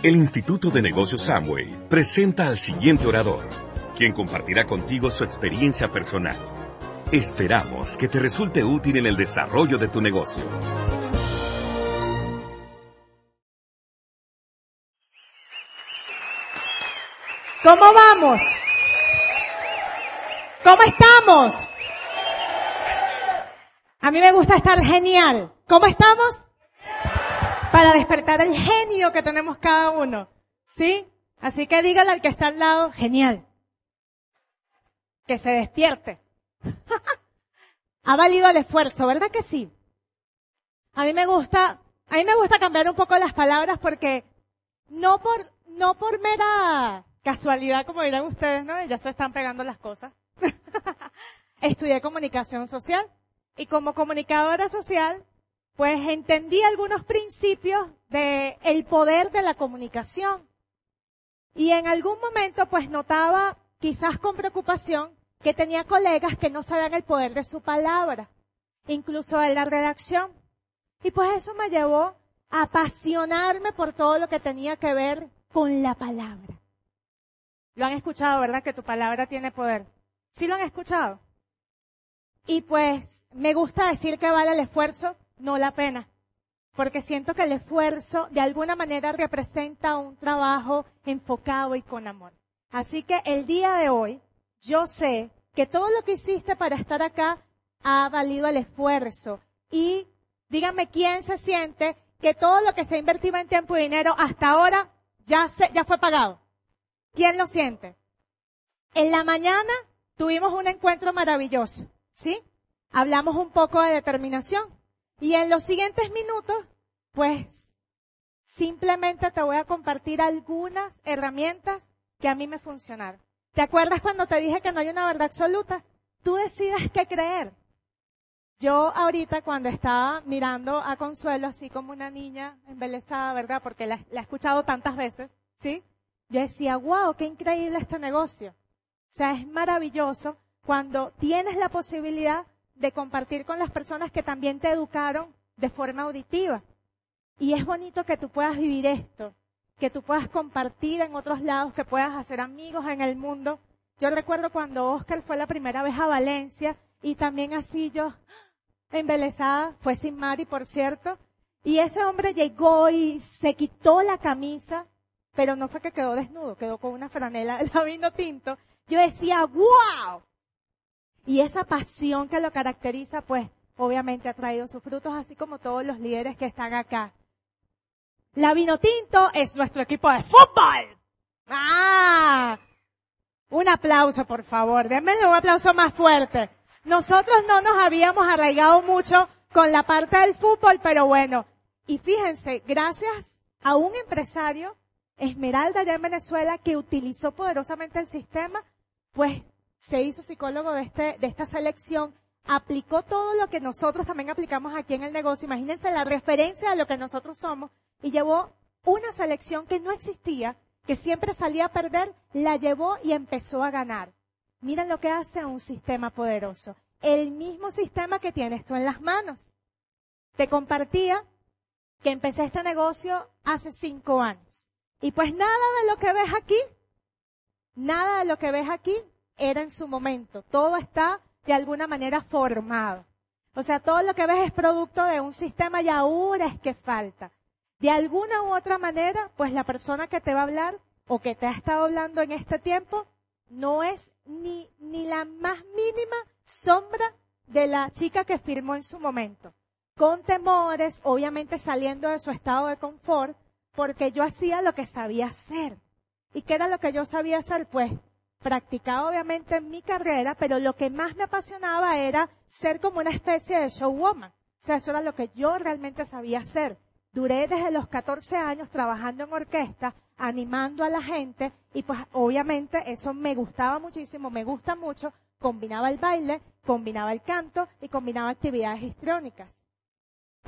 El Instituto de Negocios Samway presenta al siguiente orador, quien compartirá contigo su experiencia personal. Esperamos que te resulte útil en el desarrollo de tu negocio. ¿Cómo vamos? ¿Cómo estamos? A mí me gusta estar genial. ¿Cómo estamos? Para despertar el genio que tenemos cada uno. ¿Sí? Así que dígale al que está al lado, genial. Que se despierte. ha valido el esfuerzo, ¿verdad que sí? A mí me gusta, a mí me gusta cambiar un poco las palabras porque no por, no por mera casualidad, como dirán ustedes, ¿no? Ya se están pegando las cosas. Estudié comunicación social y como comunicadora social, pues entendí algunos principios de el poder de la comunicación. Y en algún momento pues notaba, quizás con preocupación, que tenía colegas que no sabían el poder de su palabra, incluso en la redacción. Y pues eso me llevó a apasionarme por todo lo que tenía que ver con la palabra. Lo han escuchado, ¿verdad? Que tu palabra tiene poder. ¿Sí lo han escuchado? Y pues me gusta decir que vale el esfuerzo, no la pena. Porque siento que el esfuerzo de alguna manera representa un trabajo enfocado y con amor. Así que el día de hoy, yo sé que todo lo que hiciste para estar acá ha valido el esfuerzo. Y dígame quién se siente que todo lo que se ha invertido en tiempo y dinero hasta ahora ya, se, ya fue pagado. ¿Quién lo siente? En la mañana tuvimos un encuentro maravilloso, ¿sí? Hablamos un poco de determinación. Y en los siguientes minutos, pues, simplemente te voy a compartir algunas herramientas que a mí me funcionaron. ¿Te acuerdas cuando te dije que no hay una verdad absoluta? Tú decidas qué creer. Yo ahorita cuando estaba mirando a Consuelo así como una niña embelesada, ¿verdad? Porque la, he escuchado tantas veces, ¿sí? yo decía, wow, qué increíble este negocio. O sea, es maravilloso cuando tienes la posibilidad de compartir con las personas que también te educaron de forma auditiva. Y es bonito que tú puedas vivir esto, que tú puedas compartir en otros lados, que puedas hacer amigos en el mundo. Yo recuerdo cuando Oscar fue la primera vez a Valencia y también así yo, embelesada, fue sin Mari, por cierto, y ese hombre llegó y se quitó la camisa pero no fue que quedó desnudo, quedó con una franela de vino tinto. Yo decía, wow. Y esa pasión que lo caracteriza, pues, obviamente ha traído sus frutos, así como todos los líderes que están acá. La vino tinto es nuestro equipo de fútbol. ¡Ah! Un aplauso, por favor. Denme un aplauso más fuerte. Nosotros no nos habíamos arraigado mucho con la parte del fútbol, pero bueno. Y fíjense, gracias a un empresario Esmeralda allá en Venezuela, que utilizó poderosamente el sistema, pues se hizo psicólogo de, este, de esta selección, aplicó todo lo que nosotros también aplicamos aquí en el negocio, imagínense la referencia a lo que nosotros somos, y llevó una selección que no existía, que siempre salía a perder, la llevó y empezó a ganar. Miren lo que hace un sistema poderoso. El mismo sistema que tienes tú en las manos. Te compartía que empecé este negocio hace cinco años. Y pues nada de lo que ves aquí, nada de lo que ves aquí era en su momento. Todo está de alguna manera formado. O sea, todo lo que ves es producto de un sistema y ahora es que falta. De alguna u otra manera, pues la persona que te va a hablar o que te ha estado hablando en este tiempo no es ni, ni la más mínima sombra de la chica que firmó en su momento. Con temores, obviamente saliendo de su estado de confort, porque yo hacía lo que sabía hacer. ¿Y qué era lo que yo sabía hacer? Pues practicaba obviamente en mi carrera, pero lo que más me apasionaba era ser como una especie de showwoman. O sea, eso era lo que yo realmente sabía hacer. Duré desde los 14 años trabajando en orquesta, animando a la gente y pues obviamente eso me gustaba muchísimo, me gusta mucho. Combinaba el baile, combinaba el canto y combinaba actividades histriónicas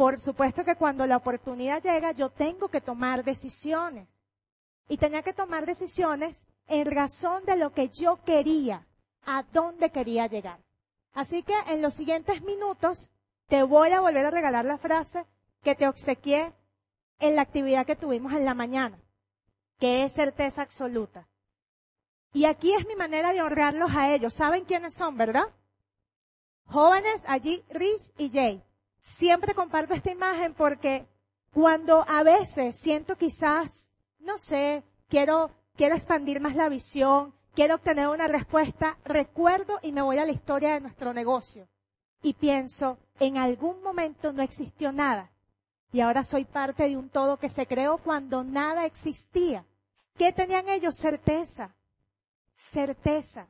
por supuesto que cuando la oportunidad llega, yo tengo que tomar decisiones. Y tenía que tomar decisiones en razón de lo que yo quería, a dónde quería llegar. Así que en los siguientes minutos te voy a volver a regalar la frase que te obsequié en la actividad que tuvimos en la mañana. que es certeza absoluta. Y aquí es mi manera de honrarlos a ellos. ¿Saben quiénes son, verdad? Jóvenes allí, Rich y Jay. Siempre comparto esta imagen porque cuando a veces siento quizás, no sé, quiero, quiero expandir más la visión, quiero obtener una respuesta, recuerdo y me voy a la historia de nuestro negocio. Y pienso, en algún momento no existió nada. Y ahora soy parte de un todo que se creó cuando nada existía. ¿Qué tenían ellos? Certeza. Certeza.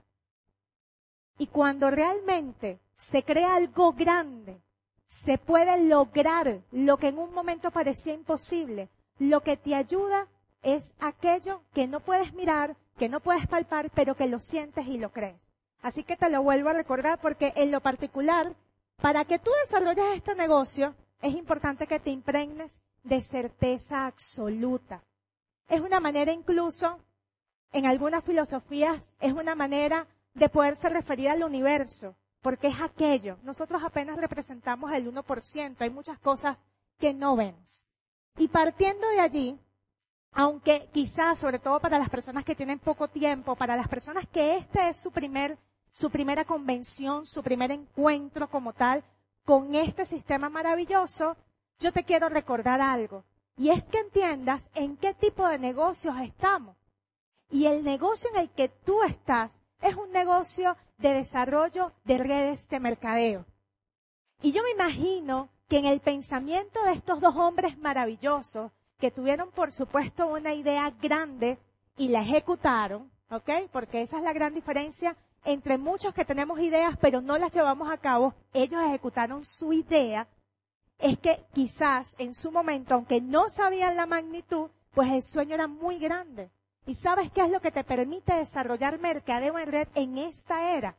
Y cuando realmente se crea algo grande, se puede lograr lo que en un momento parecía imposible. Lo que te ayuda es aquello que no puedes mirar, que no puedes palpar, pero que lo sientes y lo crees. Así que te lo vuelvo a recordar porque en lo particular, para que tú desarrolles este negocio, es importante que te impregnes de certeza absoluta. Es una manera incluso, en algunas filosofías, es una manera de poderse referir al universo, porque es aquello. Nosotros apenas representamos el 1%, hay muchas cosas que no vemos. Y partiendo de allí, aunque quizás, sobre todo para las personas que tienen poco tiempo, para las personas que este es su primer, su primera convención, su primer encuentro como tal, con este sistema maravilloso, yo te quiero recordar algo. Y es que entiendas en qué tipo de negocios estamos. Y el negocio en el que tú estás es un negocio de desarrollo de redes de mercadeo. Y yo me imagino que en el pensamiento de estos dos hombres maravillosos, que tuvieron por supuesto una idea grande y la ejecutaron, ¿ok? Porque esa es la gran diferencia entre muchos que tenemos ideas pero no las llevamos a cabo, ellos ejecutaron su idea, es que quizás en su momento, aunque no sabían la magnitud, pues el sueño era muy grande. ¿Y sabes qué es lo que te permite desarrollar mercadeo en red en esta era?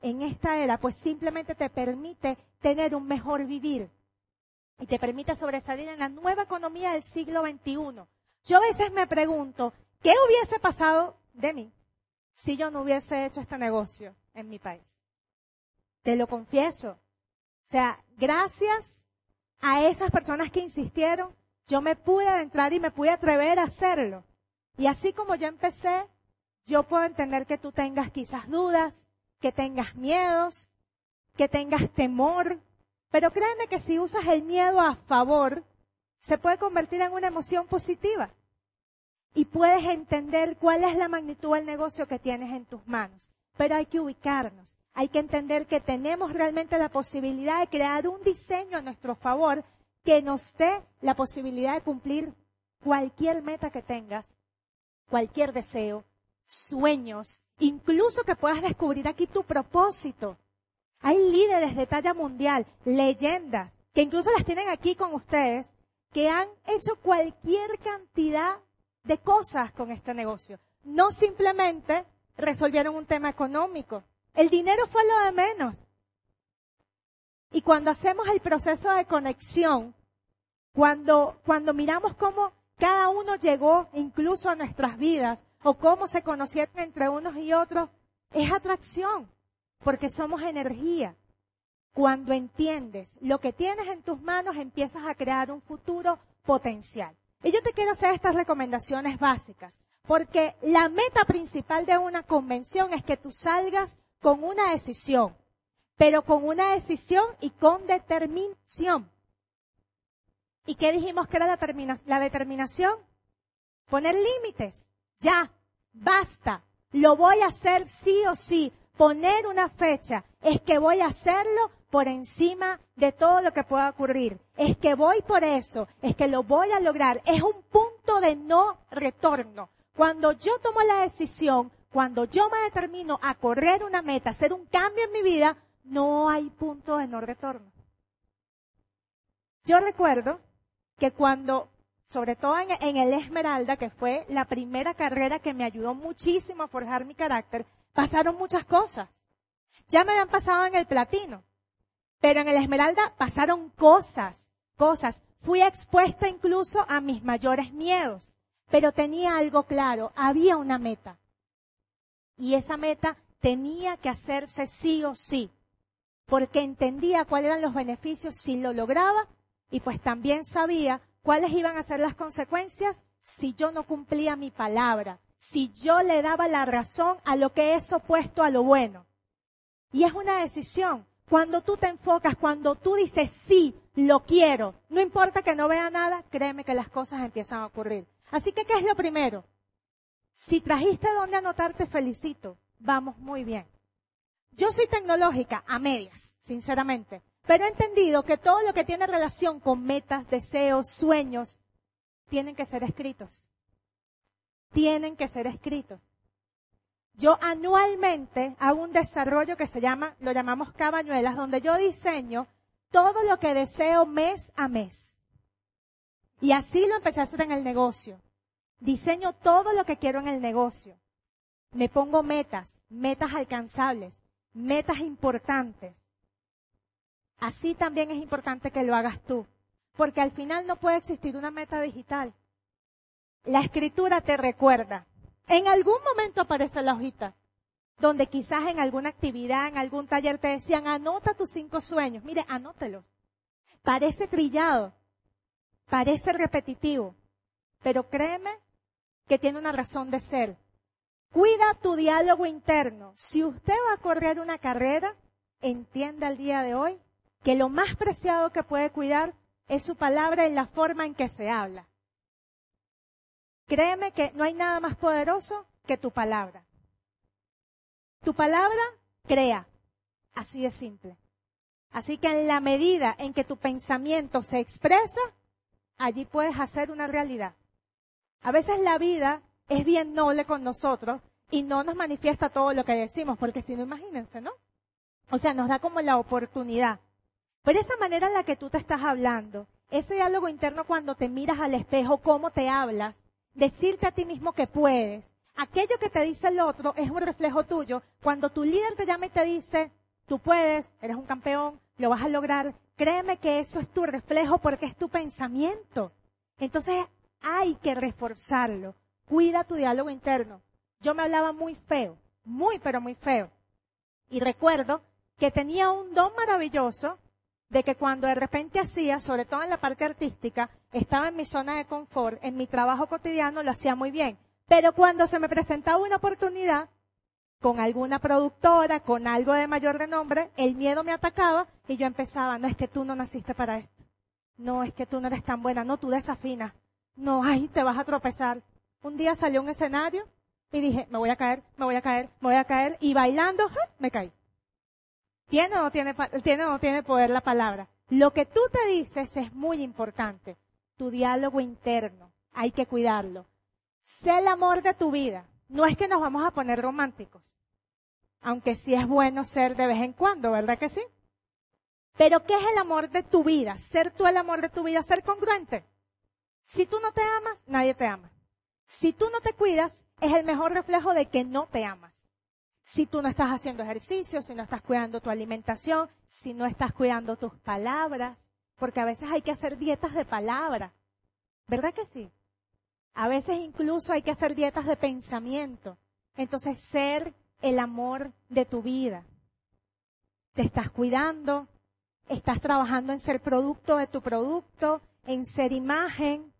En esta era, pues simplemente te permite tener un mejor vivir y te permite sobresalir en la nueva economía del siglo XXI. Yo a veces me pregunto, ¿qué hubiese pasado de mí si yo no hubiese hecho este negocio en mi país. Te lo confieso. O sea, gracias a esas personas que insistieron, yo me pude adentrar y me pude atrever a hacerlo. Y así como yo empecé, yo puedo entender que tú tengas quizás dudas, que tengas miedos, que tengas temor, pero créeme que si usas el miedo a favor, se puede convertir en una emoción positiva y puedes entender cuál es la magnitud del negocio que tienes en tus manos. Pero hay que ubicarnos. Hay que entender que tenemos realmente la posibilidad de crear un diseño a nuestro favor que nos dé la posibilidad de cumplir cualquier meta que tengas, cualquier deseo, sueños, incluso que puedas descubrir aquí tu propósito. Hay líderes de talla mundial, leyendas, que incluso las tienen aquí con ustedes, que han hecho cualquier cantidad de cosas con este negocio. No simplemente resolvieron un tema económico. El dinero fue lo de menos. Y cuando hacemos el proceso de conexión, cuando, cuando miramos cómo cada uno llegó incluso a nuestras vidas, o cómo se conocieron entre unos y otros, es atracción, porque somos energía. Cuando entiendes lo que tienes en tus manos, empiezas a crear un futuro potencial. Y yo te quiero hacer estas recomendaciones básicas, porque la meta principal de una convención es que tú salgas con una decisión, pero con una decisión y con determinación. ¿Y qué dijimos que era la, la determinación? Poner límites. Ya, basta. Lo voy a hacer sí o sí. Poner una fecha. Es que voy a hacerlo por encima de todo lo que pueda ocurrir. Es que voy por eso, es que lo voy a lograr. Es un punto de no retorno. Cuando yo tomo la decisión, cuando yo me determino a correr una meta, hacer un cambio en mi vida, no hay punto de no retorno. Yo recuerdo que cuando, sobre todo en, en, el Esmeralda, que fue la primera carrera que me ayudó muchísimo a forjar mi carácter, pasaron muchas cosas. Ya me habían pasado en el platino. Pero en el Esmeralda pasaron cosas, cosas. Fui expuesta incluso a mis mayores miedos. Pero tenía algo claro, había una meta. Y esa meta tenía que hacerse sí o sí. Porque entendía cuáles eran los beneficios si lo lograba y pues también sabía cuáles iban a ser las consecuencias si yo no cumplía mi palabra, si yo le daba la razón a lo que es opuesto a lo bueno. Y es una decisión. Cuando tú te enfocas, cuando tú dices sí, lo quiero, no importa que no vea nada, créeme que las cosas empiezan a ocurrir. Así que, ¿qué es lo primero? Si trajiste donde anotarte, felicito. Vamos muy bien. Yo soy tecnológica a medias, sinceramente. Pero he entendido que todo lo que tiene relación con metas, deseos, sueños, tienen que ser escritos. Tienen que ser escritos. Yo anualmente hago un desarrollo que se llama, lo llamamos cabañuelas, donde yo diseño todo lo que deseo mes a mes. Y así lo empecé a hacer en el negocio. Diseño todo lo que quiero en el negocio. Me pongo metas, metas alcanzables, metas importantes. Así también es importante que lo hagas tú, porque al final no puede existir una meta digital. La escritura te recuerda. En algún momento aparece la hojita, donde quizás en alguna actividad, en algún taller te decían, anota tus cinco sueños. Mire, anótelos. Parece trillado, parece repetitivo, pero créeme que tiene una razón de ser. Cuida tu diálogo interno. Si usted va a correr una carrera, entienda el día de hoy que lo más preciado que puede cuidar es su palabra y la forma en que se habla. Créeme que no hay nada más poderoso que tu palabra. Tu palabra crea. Así de simple. Así que en la medida en que tu pensamiento se expresa, allí puedes hacer una realidad. A veces la vida es bien noble con nosotros y no nos manifiesta todo lo que decimos, porque si no, imagínense, ¿no? O sea, nos da como la oportunidad. Pero esa manera en la que tú te estás hablando, ese diálogo interno cuando te miras al espejo, cómo te hablas, decirte a ti mismo que puedes, aquello que te dice el otro es un reflejo tuyo. Cuando tu líder te llama y te dice, tú puedes, eres un campeón, lo vas a lograr, créeme que eso es tu reflejo porque es tu pensamiento. Entonces hay que reforzarlo. Cuida tu diálogo interno. Yo me hablaba muy feo, muy pero muy feo. Y recuerdo que tenía un don maravilloso de que cuando de repente hacía, sobre todo en la parte artística, estaba en mi zona de confort, en mi trabajo cotidiano lo hacía muy bien. Pero cuando se me presentaba una oportunidad, con alguna productora, con algo de mayor renombre, el miedo me atacaba y yo empezaba, no es que tú no naciste para esto. No, es que tú no eres tan buena, no, tú desafinas. No, ay, te vas a tropezar. Un día salió un escenario y dije, me voy a caer, me voy a caer, me voy a caer, y bailando, me caí. ¿Tiene o no tiene, tiene o no tiene poder la palabra? Lo que tú te dices es muy importante. Tu diálogo interno, hay que cuidarlo. Sé el amor de tu vida. No es que nos vamos a poner románticos. Aunque sí es bueno ser de vez en cuando, ¿verdad que sí? Pero ¿qué es el amor de tu vida? Ser tú el amor de tu vida, ser congruente. Si tú no te amas, nadie te ama. Si tú no te cuidas, es el mejor reflejo de que no te amas. Si tú no estás haciendo ejercicio, si no estás cuidando tu alimentación, si no estás cuidando tus palabras, porque a veces hay que hacer dietas de palabra. ¿Verdad que sí? A veces incluso hay que hacer dietas de pensamiento. Entonces, ser el amor de tu vida. Te estás cuidando, estás trabajando en ser producto de tu producto, en ser imagen,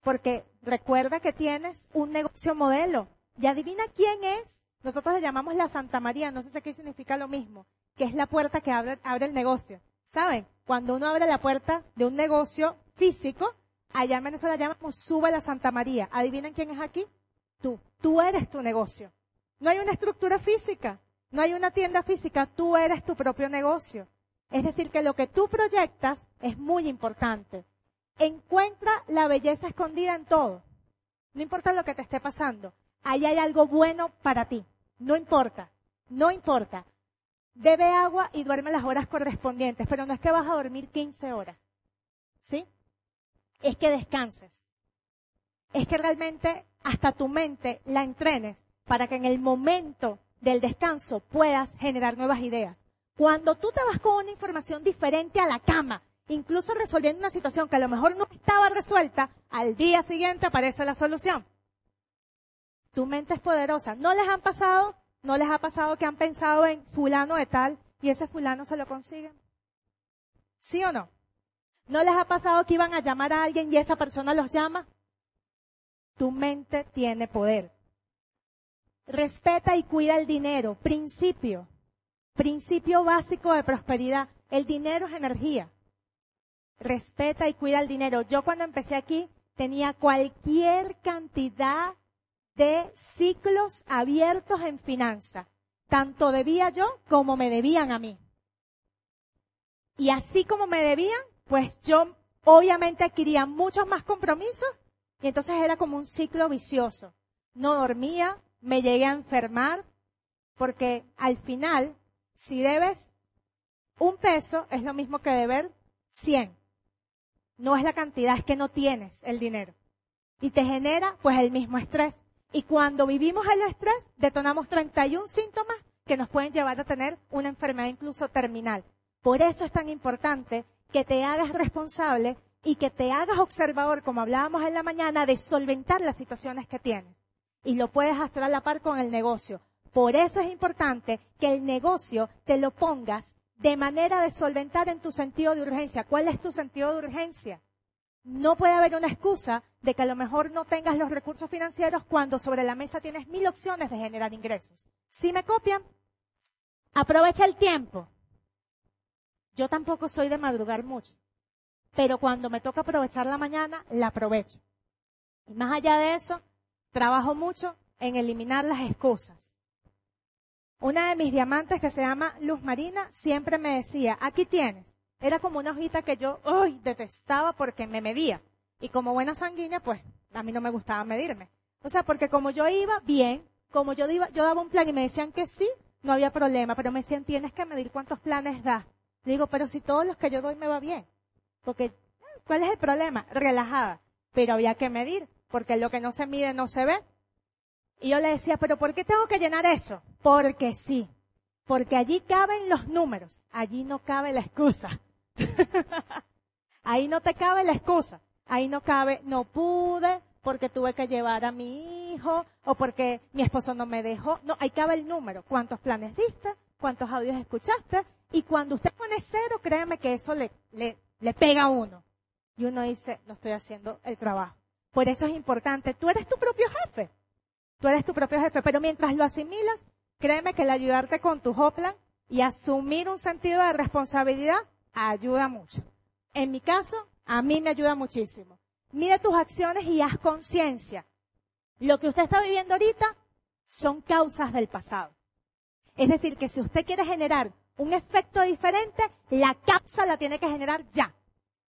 porque recuerda que tienes un negocio modelo. Y adivina quién es. Nosotros le llamamos la Santa María, no sé si qué significa lo mismo, que es la puerta que abre, abre el negocio. ¿Saben? Cuando uno abre la puerta de un negocio físico, allá en Venezuela llamamos sube la Santa María. ¿Adivinen quién es aquí? Tú. Tú eres tu negocio. No hay una estructura física, no hay una tienda física, tú eres tu propio negocio. Es decir, que lo que tú proyectas es muy importante. Encuentra la belleza escondida en todo. No importa lo que te esté pasando. Ahí hay algo bueno para ti. No importa. No importa. Bebe agua y duerme las horas correspondientes, pero no es que vas a dormir 15 horas. ¿Sí? Es que descanses. Es que realmente hasta tu mente la entrenes para que en el momento del descanso puedas generar nuevas ideas. Cuando tú te vas con una información diferente a la cama, incluso resolviendo una situación que a lo mejor no estaba resuelta, al día siguiente aparece la solución. Tu mente es poderosa. ¿No les han pasado? ¿No les ha pasado que han pensado en fulano de tal y ese fulano se lo consiguen? ¿Sí o no? ¿No les ha pasado que iban a llamar a alguien y esa persona los llama? Tu mente tiene poder. Respeta y cuida el dinero. Principio. Principio básico de prosperidad. El dinero es energía. Respeta y cuida el dinero. Yo cuando empecé aquí tenía cualquier cantidad de ciclos abiertos en finanzas. Tanto debía yo como me debían a mí. Y así como me debían, pues yo obviamente adquiría muchos más compromisos y entonces era como un ciclo vicioso. No dormía, me llegué a enfermar, porque al final, si debes un peso, es lo mismo que deber 100. No es la cantidad, es que no tienes el dinero. Y te genera pues el mismo estrés. Y cuando vivimos el estrés, detonamos 31 síntomas que nos pueden llevar a tener una enfermedad incluso terminal. Por eso es tan importante que te hagas responsable y que te hagas observador, como hablábamos en la mañana, de solventar las situaciones que tienes. Y lo puedes hacer a la par con el negocio. Por eso es importante que el negocio te lo pongas de manera de solventar en tu sentido de urgencia. ¿Cuál es tu sentido de urgencia? No puede haber una excusa de que a lo mejor no tengas los recursos financieros cuando sobre la mesa tienes mil opciones de generar ingresos. Si me copian, aprovecha el tiempo. Yo tampoco soy de madrugar mucho, pero cuando me toca aprovechar la mañana, la aprovecho. Y más allá de eso, trabajo mucho en eliminar las excusas. Una de mis diamantes que se llama Luz Marina siempre me decía, aquí tienes. Era como una hojita que yo, uy, detestaba porque me medía. Y como buena sanguínea, pues a mí no me gustaba medirme. O sea, porque como yo iba bien, como yo iba, yo daba un plan y me decían que sí, no había problema, pero me decían, tienes que medir cuántos planes das. digo, pero si todos los que yo doy me va bien. Porque, ¿cuál es el problema? Relajada. Pero había que medir, porque lo que no se mide no se ve. Y yo le decía, pero ¿por qué tengo que llenar eso? Porque sí. Porque allí caben los números. Allí no cabe la excusa. Ahí no te cabe la excusa. Ahí no cabe, no pude porque tuve que llevar a mi hijo o porque mi esposo no me dejó. No, ahí cabe el número. ¿Cuántos planes diste? ¿Cuántos audios escuchaste? Y cuando usted pone cero, créeme que eso le, le, le pega a uno. Y uno dice, no estoy haciendo el trabajo. Por eso es importante. Tú eres tu propio jefe. Tú eres tu propio jefe, pero mientras lo asimilas, créeme que el ayudarte con tu hoplan y asumir un sentido de responsabilidad ayuda mucho. En mi caso, a mí me ayuda muchísimo. Mide tus acciones y haz conciencia. Lo que usted está viviendo ahorita son causas del pasado. Es decir, que si usted quiere generar un efecto diferente, la causa la tiene que generar ya.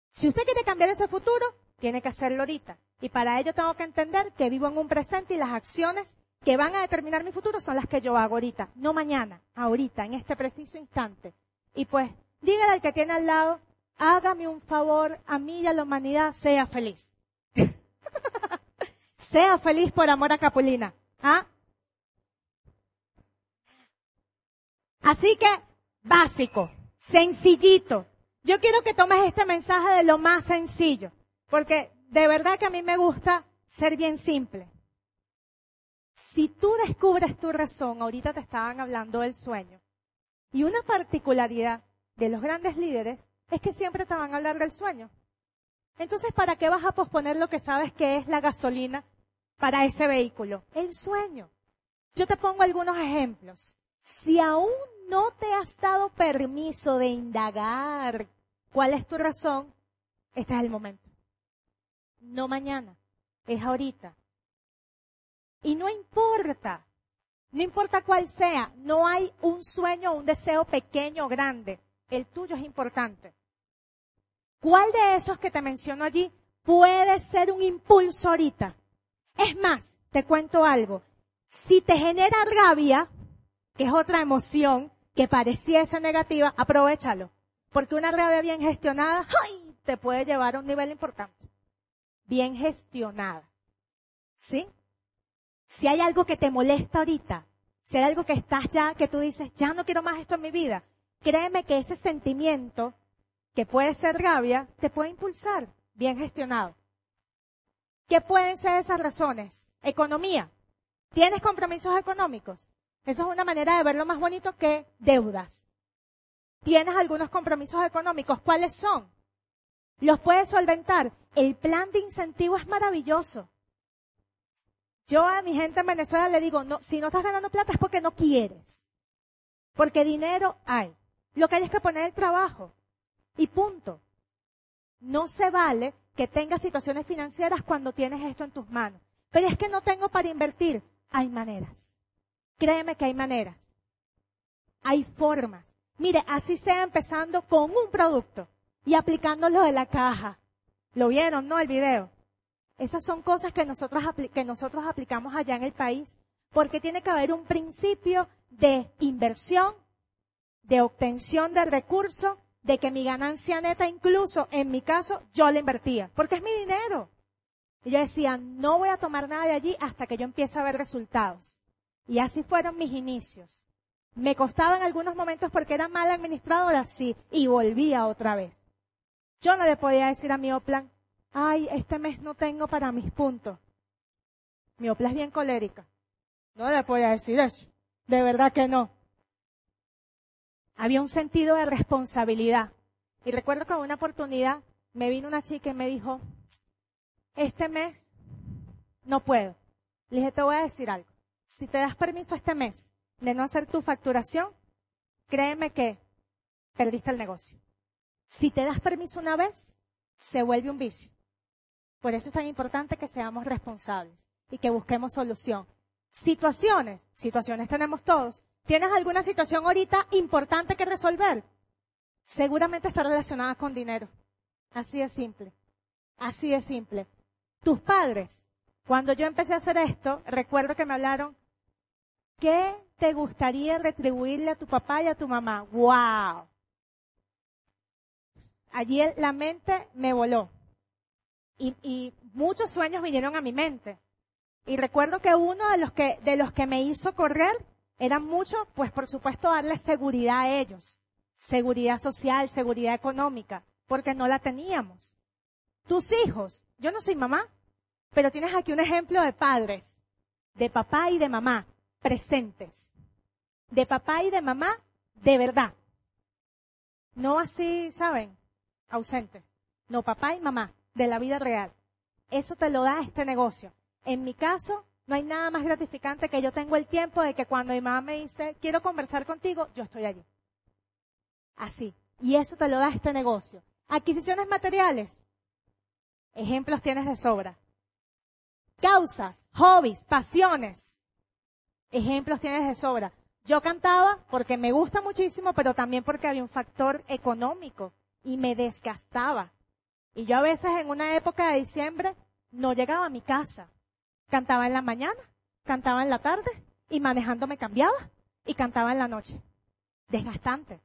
Si usted quiere cambiar ese futuro, tiene que hacerlo ahorita. Y para ello tengo que entender que vivo en un presente y las acciones que van a determinar mi futuro son las que yo hago ahorita, no mañana, ahorita, en este preciso instante. Y pues, dígale al que tiene al lado, hágame un favor, a mí y a la humanidad, sea feliz. sea feliz por amor a Capulina. ¿Ah? Así que, básico, sencillito. Yo quiero que tomes este mensaje de lo más sencillo, porque de verdad que a mí me gusta ser bien simple. Si tú descubres tu razón, ahorita te estaban hablando del sueño, y una particularidad de los grandes líderes es que siempre te van a hablar del sueño. Entonces, ¿para qué vas a posponer lo que sabes que es la gasolina para ese vehículo? El sueño. Yo te pongo algunos ejemplos. Si aún no te has dado permiso de indagar cuál es tu razón, este es el momento no mañana, es ahorita. Y no importa, no importa cuál sea, no hay un sueño o un deseo pequeño o grande, el tuyo es importante. ¿Cuál de esos que te menciono allí puede ser un impulso ahorita? Es más, te cuento algo. Si te genera rabia, que es otra emoción que pareciese negativa, aprovechalo. Porque una rabia bien gestionada, ¡ay! te puede llevar a un nivel importante bien gestionada. ¿Sí? Si hay algo que te molesta ahorita, si hay algo que estás ya, que tú dices, ya no quiero más esto en mi vida, créeme que ese sentimiento, que puede ser rabia, te puede impulsar, bien gestionado. ¿Qué pueden ser esas razones? Economía. ¿Tienes compromisos económicos? Eso es una manera de verlo más bonito que deudas. ¿Tienes algunos compromisos económicos? ¿Cuáles son? ¿Los puedes solventar? El plan de incentivo es maravilloso. Yo a mi gente en Venezuela le digo, no, si no estás ganando plata es porque no quieres. Porque dinero hay. Lo que hay es que poner el trabajo. Y punto. No se vale que tengas situaciones financieras cuando tienes esto en tus manos. Pero es que no tengo para invertir. Hay maneras. Créeme que hay maneras. Hay formas. Mire, así sea empezando con un producto y aplicándolo de la caja. ¿Lo vieron, no? El video. Esas son cosas que nosotros, que nosotros aplicamos allá en el país, porque tiene que haber un principio de inversión, de obtención del recurso, de que mi ganancia neta, incluso en mi caso, yo la invertía, porque es mi dinero. Y yo decía, no voy a tomar nada de allí hasta que yo empiece a ver resultados. Y así fueron mis inicios. Me costaba en algunos momentos porque era mala administradora, sí, y volvía otra vez. Yo no le podía decir a mi Oplan, ay, este mes no tengo para mis puntos. Mi Opla es bien colérica. No le podía decir eso. De verdad que no. Había un sentido de responsabilidad. Y recuerdo que en una oportunidad me vino una chica y me dijo, este mes no puedo. Le dije, te voy a decir algo. Si te das permiso este mes de no hacer tu facturación, créeme que perdiste el negocio. Si te das permiso una vez, se vuelve un vicio. Por eso es tan importante que seamos responsables y que busquemos solución. Situaciones, situaciones tenemos todos. ¿Tienes alguna situación ahorita importante que resolver? Seguramente está relacionada con dinero. Así de simple. Así de simple. Tus padres, cuando yo empecé a hacer esto, recuerdo que me hablaron, ¿qué te gustaría retribuirle a tu papá y a tu mamá? ¡Wow! allí la mente me voló. Y, muchos sueños vinieron a mi mente. Y recuerdo que uno de los que, de los que me hizo correr era mucho, pues por supuesto, darle seguridad a ellos. Seguridad social, seguridad económica, porque no la teníamos. Tus hijos, yo no soy mamá, pero tienes aquí un ejemplo de padres, de papá y de mamá, presentes. De papá y de mamá, de verdad. No así, ¿saben? ausentes. No, papá y mamá, de la vida real. Eso te lo da este negocio. En mi caso, no hay nada más gratificante que yo tengo el tiempo de que cuando mi mamá me dice, quiero conversar contigo, yo estoy allí. Así. Y eso te lo da este negocio. Adquisiciones materiales. Ejemplos tienes de sobra. Causas, hobbies, pasiones. Ejemplos tienes de sobra. Yo cantaba porque me gusta muchísimo, pero también porque había un factor económico y me desgastaba. Y yo a veces en una época de diciembre no llegaba a mi casa. Cantaba en la mañana, cantaba en la tarde y manejando me cambiaba y cantaba en la noche. Desgastante.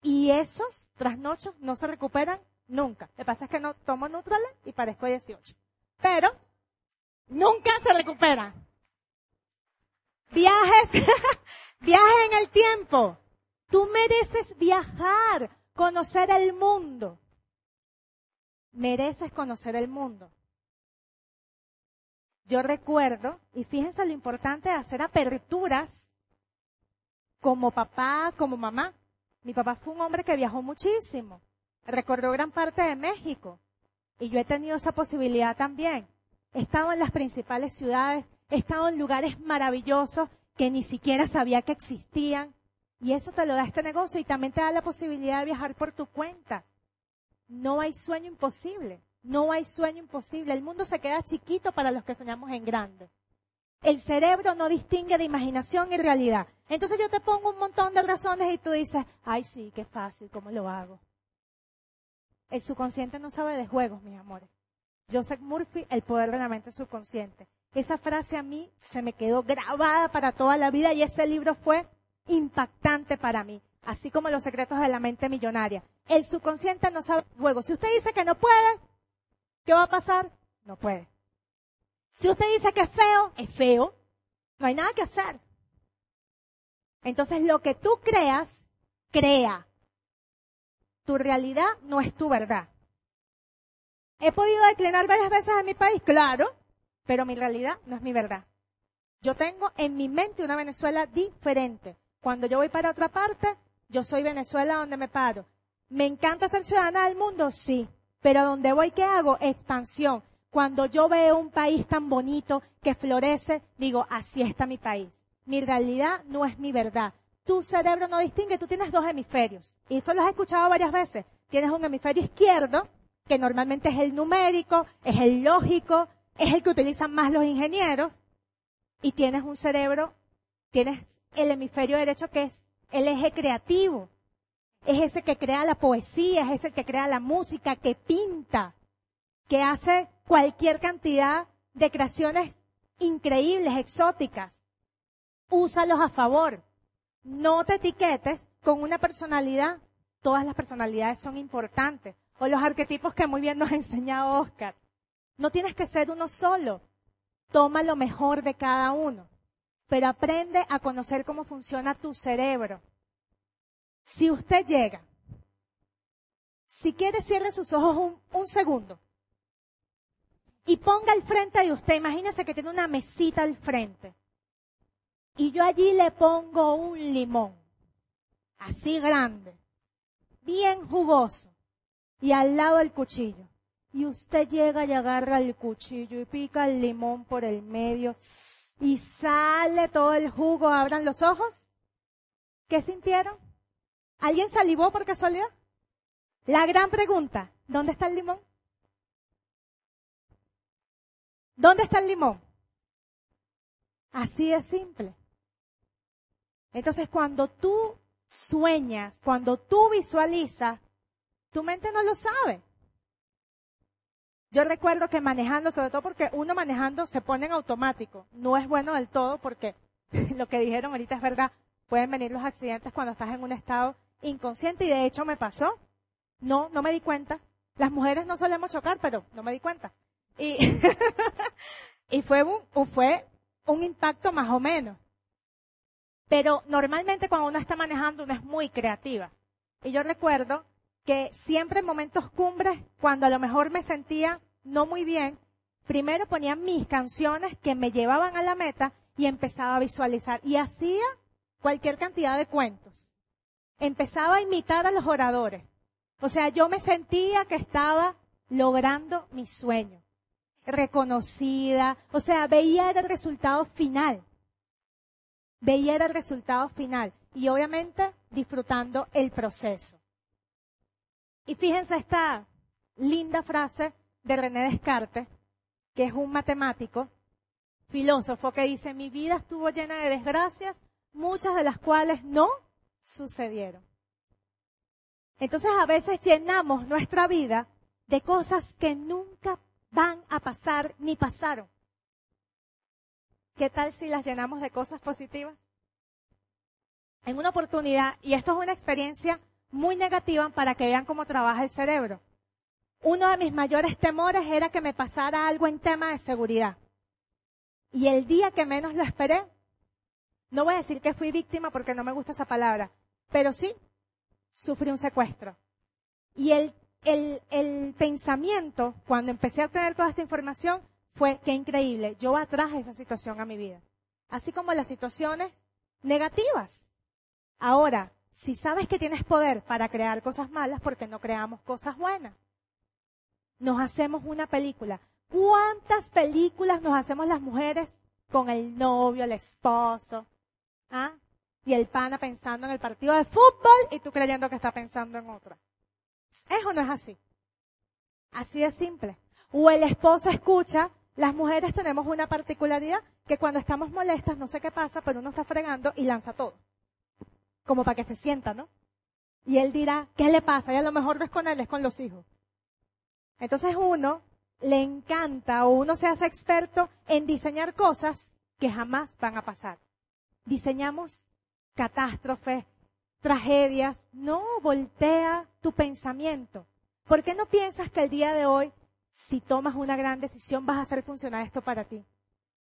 Y esos trasnochos no se recuperan nunca. Lo que pasa es que no tomo Nutrale y parezco 18. Pero nunca se recuperan. Viajes, viajes en el tiempo. Tú mereces viajar conocer el mundo. Mereces conocer el mundo. Yo recuerdo, y fíjense lo importante de hacer aperturas como papá, como mamá. Mi papá fue un hombre que viajó muchísimo. Recorrió gran parte de México. Y yo he tenido esa posibilidad también. He estado en las principales ciudades, he estado en lugares maravillosos que ni siquiera sabía que existían. Y eso te lo da este negocio y también te da la posibilidad de viajar por tu cuenta. No hay sueño imposible. No hay sueño imposible. El mundo se queda chiquito para los que soñamos en grande. El cerebro no distingue de imaginación y realidad. Entonces yo te pongo un montón de razones y tú dices, ay sí, qué fácil, ¿cómo lo hago? El subconsciente no sabe de juegos, mis amores. Joseph Murphy, El poder de la mente subconsciente. Esa frase a mí se me quedó grabada para toda la vida y ese libro fue impactante para mí, así como los secretos de la mente millonaria. El subconsciente no sabe juego. Si usted dice que no puede, ¿qué va a pasar? No puede. Si usted dice que es feo, es feo. No hay nada que hacer. Entonces lo que tú creas, crea. Tu realidad no es tu verdad. ¿He podido declinar varias veces en mi país? Claro, pero mi realidad no es mi verdad. Yo tengo en mi mente una Venezuela diferente. Cuando yo voy para otra parte, yo soy Venezuela donde me paro. ¿Me encanta ser ciudadana del mundo? Sí. Pero donde voy, ¿qué hago? Expansión. Cuando yo veo un país tan bonito que florece, digo, así está mi país. Mi realidad no es mi verdad. Tu cerebro no distingue, tú tienes dos hemisferios. Y esto lo has escuchado varias veces. Tienes un hemisferio izquierdo, que normalmente es el numérico, es el lógico, es el que utilizan más los ingenieros. Y tienes un cerebro, tienes el hemisferio derecho que es el eje creativo. Es ese que crea la poesía, es ese que crea la música, que pinta, que hace cualquier cantidad de creaciones increíbles, exóticas. Úsalos a favor. No te etiquetes con una personalidad. Todas las personalidades son importantes. O los arquetipos que muy bien nos ha enseñado Oscar. No tienes que ser uno solo. Toma lo mejor de cada uno. Pero aprende a conocer cómo funciona tu cerebro. Si usted llega, si quiere cierre sus ojos un, un segundo y ponga al frente de usted, imagínese que tiene una mesita al frente. Y yo allí le pongo un limón, así grande, bien jugoso, y al lado el cuchillo. Y usted llega y agarra el cuchillo y pica el limón por el medio y sale todo el jugo. Abran los ojos. ¿Qué sintieron? ¿Alguien salivó por casualidad? La gran pregunta, ¿dónde está el limón? ¿Dónde está el limón? Así de simple. Entonces cuando tú sueñas, cuando tú visualizas, tu mente no lo sabe. Yo recuerdo que manejando, sobre todo porque uno manejando se pone en automático, no es bueno del todo porque lo que dijeron ahorita es verdad, pueden venir los accidentes cuando estás en un estado inconsciente y de hecho me pasó. No, no me di cuenta. Las mujeres no solemos chocar, pero no me di cuenta. Y, y fue, un, fue un impacto más o menos. Pero normalmente cuando uno está manejando, uno es muy creativa. Y yo recuerdo que siempre en momentos cumbres, cuando a lo mejor me sentía no muy bien, primero ponía mis canciones que me llevaban a la meta y empezaba a visualizar. Y hacía cualquier cantidad de cuentos. Empezaba a imitar a los oradores. O sea, yo me sentía que estaba logrando mi sueño reconocida, o sea, veía el resultado final. Veía el resultado final y obviamente disfrutando el proceso. Y fíjense esta linda frase de René Descartes, que es un matemático, filósofo, que dice, mi vida estuvo llena de desgracias, muchas de las cuales no sucedieron. Entonces a veces llenamos nuestra vida de cosas que nunca van a pasar ni pasaron. ¿Qué tal si las llenamos de cosas positivas? En una oportunidad, y esto es una experiencia muy negativa para que vean cómo trabaja el cerebro. Uno de mis mayores temores era que me pasara algo en tema de seguridad. Y el día que menos lo esperé, no voy a decir que fui víctima porque no me gusta esa palabra, pero sí, sufrí un secuestro. Y el el, el pensamiento, cuando empecé a tener toda esta información, fue que increíble, yo atraje esa situación a mi vida. Así como las situaciones negativas. Ahora, si sabes que tienes poder para crear cosas malas, ¿por qué no creamos cosas buenas? Nos hacemos una película. ¿Cuántas películas nos hacemos las mujeres con el novio, el esposo? ¿Ah? Y el pana pensando en el partido de fútbol y tú creyendo que está pensando en otra. ¿Es o no es así? Así de simple. O el esposo escucha, las mujeres tenemos una particularidad que cuando estamos molestas, no sé qué pasa, pero uno está fregando y lanza todo. Como para que se sienta, ¿no? Y él dirá, ¿qué le pasa? Y a lo mejor no es con él, es con los hijos. Entonces uno le encanta o uno se hace experto en diseñar cosas que jamás van a pasar. Diseñamos catástrofes, tragedias. No, voltea tu pensamiento. ¿Por qué no piensas que el día de hoy, si tomas una gran decisión, vas a hacer funcionar esto para ti?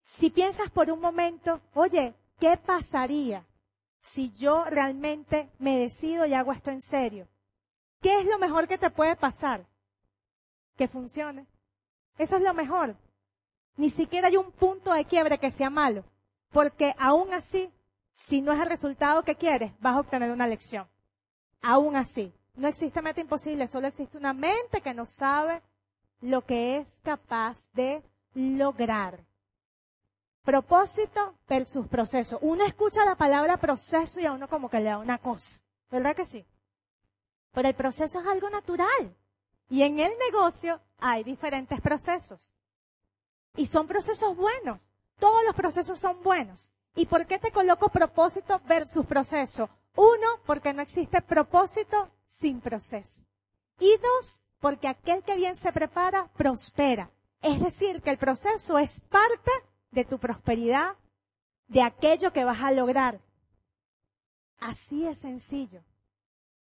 Si piensas por un momento, oye, ¿qué pasaría si yo realmente me decido y hago esto en serio? ¿Qué es lo mejor que te puede pasar? Que funcione. Eso es lo mejor. Ni siquiera hay un punto de quiebre que sea malo, porque aún así si no es el resultado que quieres, vas a obtener una lección. Aún así, no existe meta imposible, solo existe una mente que no sabe lo que es capaz de lograr. Propósito versus proceso. Uno escucha la palabra proceso y a uno como que le da una cosa. ¿Verdad que sí? Pero el proceso es algo natural. Y en el negocio hay diferentes procesos. Y son procesos buenos. Todos los procesos son buenos. ¿Y por qué te coloco propósito versus proceso? Uno, porque no existe propósito sin proceso. Y dos, porque aquel que bien se prepara, prospera. Es decir, que el proceso es parte de tu prosperidad, de aquello que vas a lograr. Así es sencillo.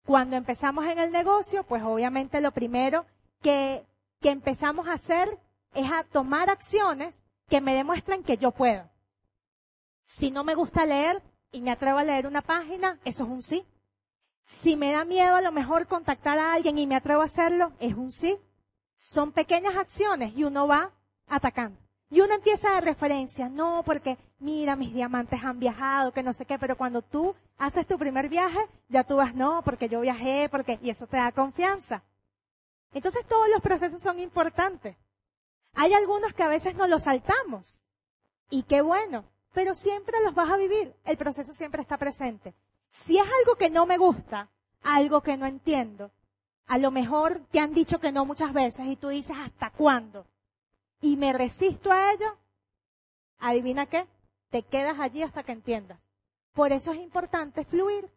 Cuando empezamos en el negocio, pues obviamente lo primero que, que empezamos a hacer es a tomar acciones que me demuestran que yo puedo. Si no me gusta leer y me atrevo a leer una página, eso es un sí. Si me da miedo a lo mejor contactar a alguien y me atrevo a hacerlo, es un sí. Son pequeñas acciones y uno va atacando. Y uno empieza de referencia, no, porque mira, mis diamantes han viajado, que no sé qué, pero cuando tú haces tu primer viaje, ya tú vas, no, porque yo viajé, porque, y eso te da confianza. Entonces todos los procesos son importantes. Hay algunos que a veces no los saltamos. Y qué bueno, pero siempre los vas a vivir. El proceso siempre está presente. Si es algo que no me gusta, algo que no entiendo, a lo mejor te han dicho que no muchas veces y tú dices, ¿hasta cuándo? Y me resisto a ello, adivina qué, te quedas allí hasta que entiendas. Por eso es importante fluir.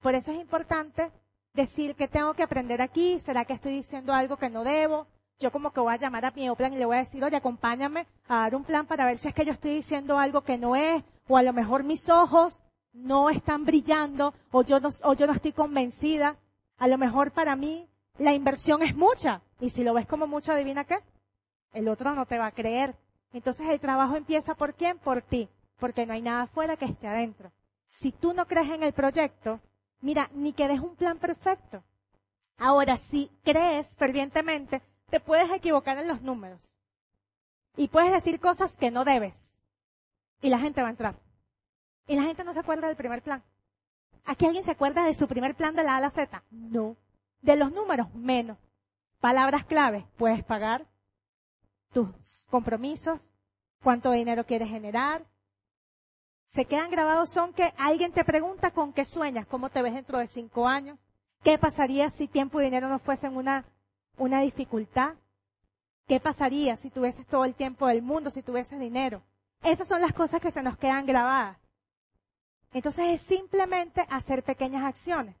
Por eso es importante decir que tengo que aprender aquí, será que estoy diciendo algo que no debo. Yo como que voy a llamar a mi plan y le voy a decir, oye, acompáñame a dar un plan para ver si es que yo estoy diciendo algo que no es, o a lo mejor mis ojos no están brillando, o yo no, o yo no estoy convencida. A lo mejor para mí la inversión es mucha. Y si lo ves como mucho, adivina qué, el otro no te va a creer. Entonces el trabajo empieza por quién? Por ti, porque no hay nada afuera que esté adentro. Si tú no crees en el proyecto, mira, ni que des un plan perfecto. Ahora, si crees fervientemente, te puedes equivocar en los números. Y puedes decir cosas que no debes. Y la gente va a entrar. Y la gente no se acuerda del primer plan. ¿Aquí alguien se acuerda de su primer plan de la A a la Z? No. De los números, menos. Palabras clave. Puedes pagar, tus compromisos, cuánto dinero quieres generar. Se quedan grabados son que alguien te pregunta con qué sueñas, cómo te ves dentro de cinco años, qué pasaría si tiempo y dinero no fuesen una, una dificultad, qué pasaría si tuvieses todo el tiempo del mundo, si tuvieses dinero. Esas son las cosas que se nos quedan grabadas. Entonces es simplemente hacer pequeñas acciones.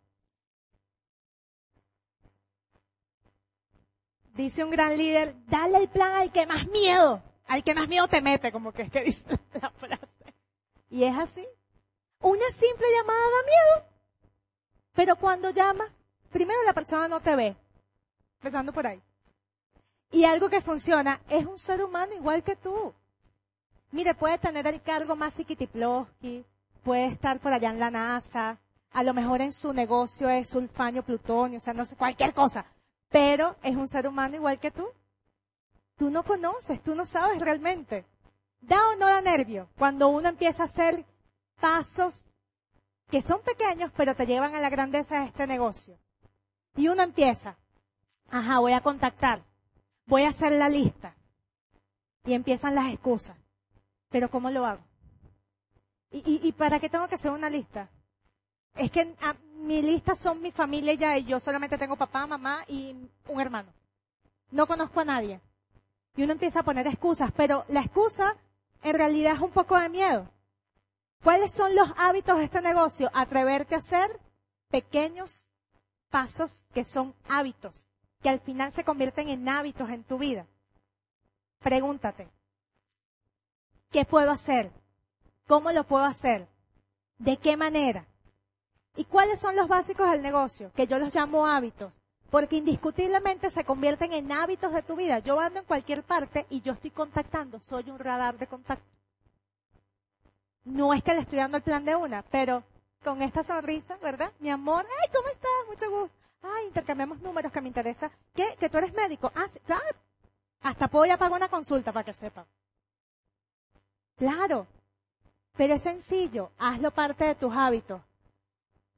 Dice un gran líder, dale el plan al que más miedo, al que más miedo te mete, como que es que dice la frase. Y es así. Una simple llamada da miedo. Pero cuando llama, primero la persona no te ve. Empezando por ahí. Y algo que funciona, es un ser humano igual que tú. Mire, puede tener el cargo más psiquitiploski, puede estar por allá en la NASA, a lo mejor en su negocio es sulfanio, plutonio, o sea, no sé, cualquier cosa pero es un ser humano igual que tú. Tú no conoces, tú no sabes realmente. ¿Da o no da nervio cuando uno empieza a hacer pasos que son pequeños, pero te llevan a la grandeza de este negocio? Y uno empieza, ajá, voy a contactar, voy a hacer la lista. Y empiezan las excusas. Pero ¿cómo lo hago? ¿Y, y, para qué tengo que hacer una lista? Es que mi lista son mi familia ya y yo solamente tengo papá, mamá y un hermano. No conozco a nadie. Y uno empieza a poner excusas, pero la excusa en realidad es un poco de miedo. ¿Cuáles son los hábitos de este negocio? Atreverte a hacer pequeños pasos que son hábitos, que al final se convierten en hábitos en tu vida. Pregúntate, ¿qué puedo hacer? ¿Cómo lo puedo hacer? ¿De qué manera? ¿Y cuáles son los básicos del negocio? Que yo los llamo hábitos. Porque indiscutiblemente se convierten en hábitos de tu vida. Yo ando en cualquier parte y yo estoy contactando. Soy un radar de contacto. No es que le estoy dando el plan de una, pero con esta sonrisa, ¿verdad? Mi amor, ay, ¿cómo estás? Mucho gusto. Ay, intercambiamos números que me interesa. ¿Qué? ¿Que tú eres médico? Ah, sí, Hasta puedo ya pagar una consulta para que sepa. Claro. Pero es sencillo. Hazlo parte de tus hábitos.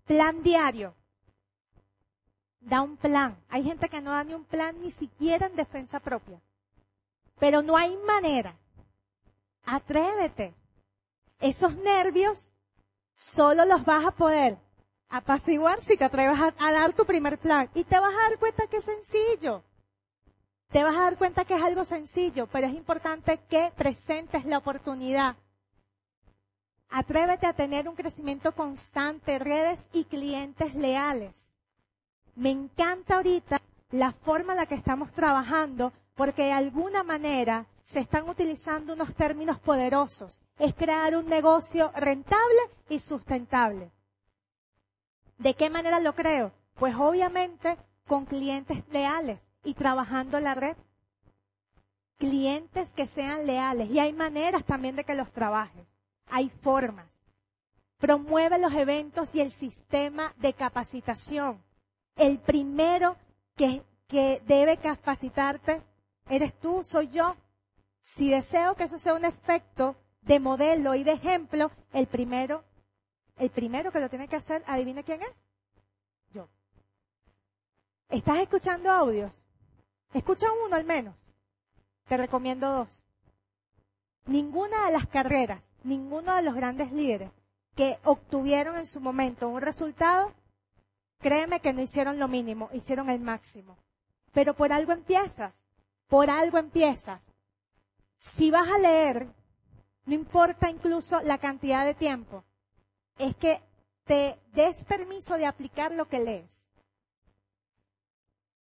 Plan diario. da un plan. Hay gente que no da ni un plan ni siquiera en defensa propia. Pero no hay manera. Atrévete. Esos nervios solo los vas a poder apaciguar si te atreves a, dar tu primer plan. Y te vas a dar cuenta que es sencillo. Te vas a dar cuenta que es algo sencillo, pero es importante que presentes la oportunidad. Atrévete a tener un crecimiento constante, redes y clientes leales. Me encanta ahorita la forma en la que estamos trabajando porque de alguna manera se están utilizando unos términos poderosos. Es crear un negocio rentable y sustentable. ¿De qué manera lo creo? Pues obviamente con clientes leales y trabajando la red. Clientes que sean leales. Y hay maneras también de que los trabajes. Hay formas. Promueve los eventos y el sistema de capacitación. El primero que, que debe capacitarte eres tú, soy yo. Si deseo que eso sea un efecto de modelo y de ejemplo, el primero, el primero que lo tiene que hacer, adivina quién es. Yo. ¿Estás escuchando audios? Escucha uno al menos. Te recomiendo dos. Ninguna de las carreras, ninguno de los grandes líderes que obtuvieron en su momento un resultado, créeme que no hicieron lo mínimo, hicieron el máximo. Pero por algo empiezas, por algo empiezas. Si vas a leer, no importa incluso la cantidad de tiempo, es que te des permiso de aplicar lo que lees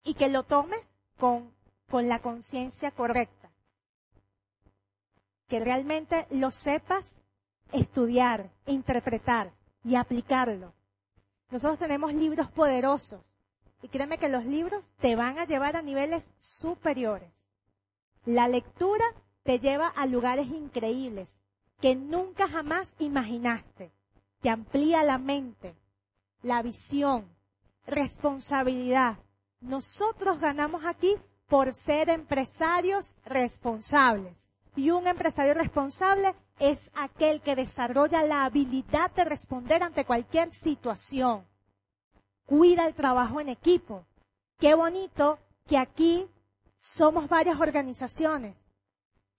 y que lo tomes con, con la conciencia correcta. Que realmente lo sepas estudiar, interpretar y aplicarlo. Nosotros tenemos libros poderosos y créeme que los libros te van a llevar a niveles superiores. La lectura te lleva a lugares increíbles que nunca jamás imaginaste. Te amplía la mente, la visión, responsabilidad. Nosotros ganamos aquí por ser empresarios responsables. Y un empresario responsable es aquel que desarrolla la habilidad de responder ante cualquier situación. Cuida el trabajo en equipo. Qué bonito que aquí somos varias organizaciones.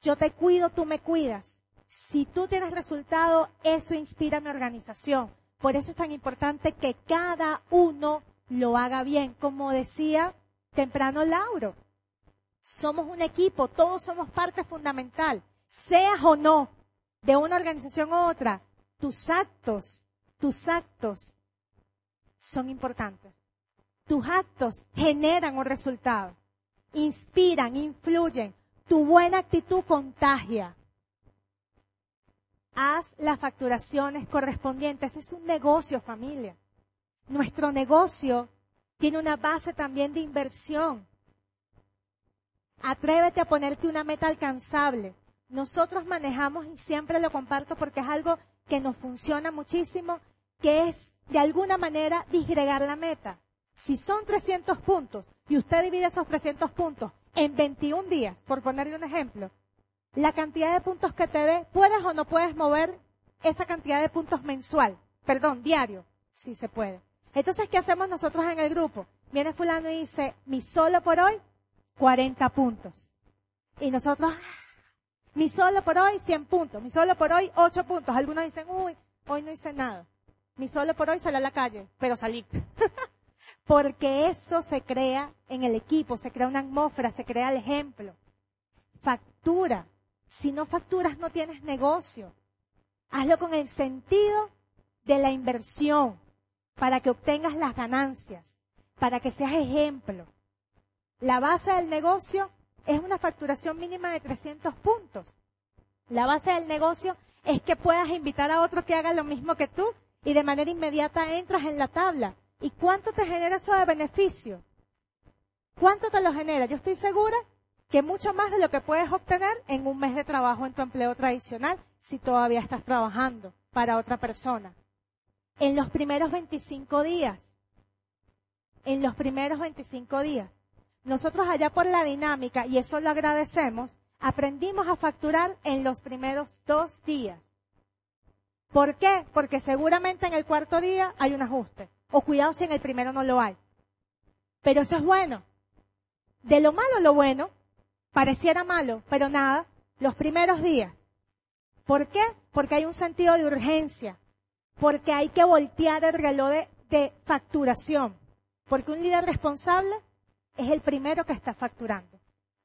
Yo te cuido, tú me cuidas. Si tú tienes resultado, eso inspira a mi organización. Por eso es tan importante que cada uno lo haga bien. Como decía temprano Lauro, somos un equipo, todos somos parte fundamental. Seas o no de una organización u otra, tus actos, tus actos son importantes. Tus actos generan un resultado, inspiran, influyen. Tu buena actitud contagia. Haz las facturaciones correspondientes. Es un negocio, familia. Nuestro negocio tiene una base también de inversión. Atrévete a ponerte una meta alcanzable nosotros manejamos, y siempre lo comparto porque es algo que nos funciona muchísimo, que es de alguna manera disgregar la meta. Si son 300 puntos y usted divide esos 300 puntos en 21 días, por ponerle un ejemplo, la cantidad de puntos que te dé, puedes o no puedes mover esa cantidad de puntos mensual, perdón, diario, si se puede. Entonces, ¿qué hacemos nosotros en el grupo? Viene fulano y dice, mi solo por hoy, 40 puntos. Y nosotros, mi solo por hoy, 100 puntos. Mi solo por hoy, 8 puntos. Algunos dicen, uy, hoy no hice nada. Mi solo por hoy salí a la calle, pero salí. Porque eso se crea en el equipo, se crea una atmósfera, se crea el ejemplo. Factura. Si no facturas, no tienes negocio. Hazlo con el sentido de la inversión para que obtengas las ganancias, para que seas ejemplo. La base del negocio es una facturación mínima de 300 puntos. La base del negocio es que puedas invitar a otro que haga lo mismo que tú y de manera inmediata entras en la tabla. ¿Y cuánto te genera eso de beneficio? ¿Cuánto te lo genera? Yo estoy segura que mucho más de lo que puedes obtener en un mes de trabajo en tu empleo tradicional si todavía estás trabajando para otra persona. En los primeros 25 días. En los primeros 25 días. Nosotros allá por la dinámica, y eso lo agradecemos, aprendimos a facturar en los primeros dos días. ¿Por qué? Porque seguramente en el cuarto día hay un ajuste. O cuidado si en el primero no lo hay. Pero eso es bueno. De lo malo lo bueno, pareciera malo, pero nada, los primeros días. ¿Por qué? Porque hay un sentido de urgencia, porque hay que voltear el reloj de, de facturación, porque un líder responsable es el primero que está facturando.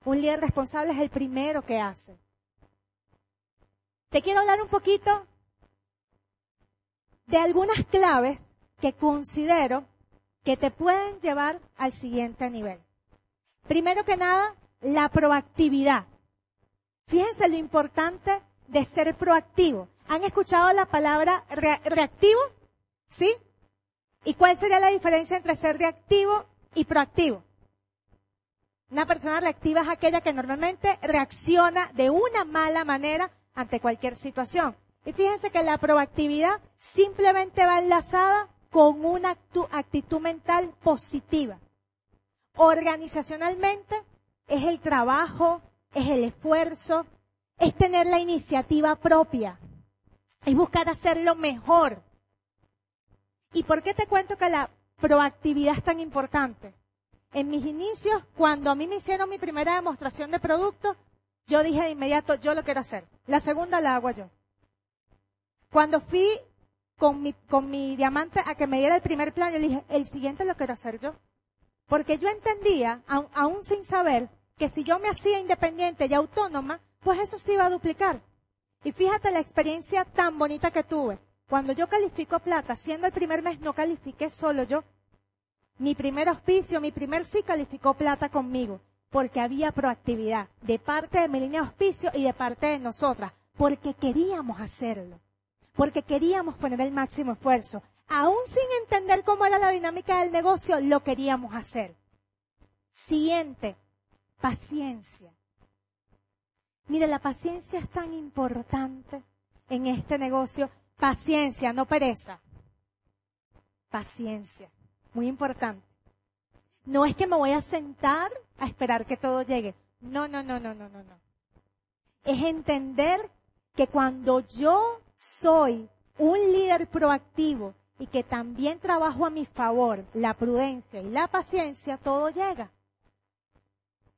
Un líder responsable es el primero que hace. Te quiero hablar un poquito de algunas claves que considero que te pueden llevar al siguiente nivel. Primero que nada, la proactividad. Fíjense lo importante de ser proactivo. ¿Han escuchado la palabra reactivo? ¿Sí? ¿Y cuál sería la diferencia entre ser reactivo y proactivo? Una persona reactiva es aquella que normalmente reacciona de una mala manera ante cualquier situación. Y fíjense que la proactividad simplemente va enlazada con una actitud mental positiva. Organizacionalmente es el trabajo, es el esfuerzo, es tener la iniciativa propia, es buscar hacerlo mejor. ¿Y por qué te cuento que la proactividad es tan importante? En mis inicios, cuando a mí me hicieron mi primera demostración de producto, yo dije de inmediato, yo lo quiero hacer. La segunda la hago yo. Cuando fui con mi, con mi diamante a que me diera el primer plan, yo dije, el siguiente lo quiero hacer yo. Porque yo entendía, aún sin saber, que si yo me hacía independiente y autónoma, pues eso se iba a duplicar. Y fíjate la experiencia tan bonita que tuve. Cuando yo califico plata, siendo el primer mes no califiqué solo yo, mi primer auspicio, mi primer sí calificó plata conmigo, porque había proactividad de parte de mi línea de auspicio y de parte de nosotras, porque queríamos hacerlo, porque queríamos poner el máximo esfuerzo. Aún sin entender cómo era la dinámica del negocio, lo queríamos hacer. Siguiente, paciencia. Mire, la paciencia es tan importante en este negocio. Paciencia, no pereza. Paciencia. Muy importante. No es que me voy a sentar a esperar que todo llegue. No, no, no, no, no, no, no. Es entender que cuando yo soy un líder proactivo y que también trabajo a mi favor la prudencia y la paciencia, todo llega.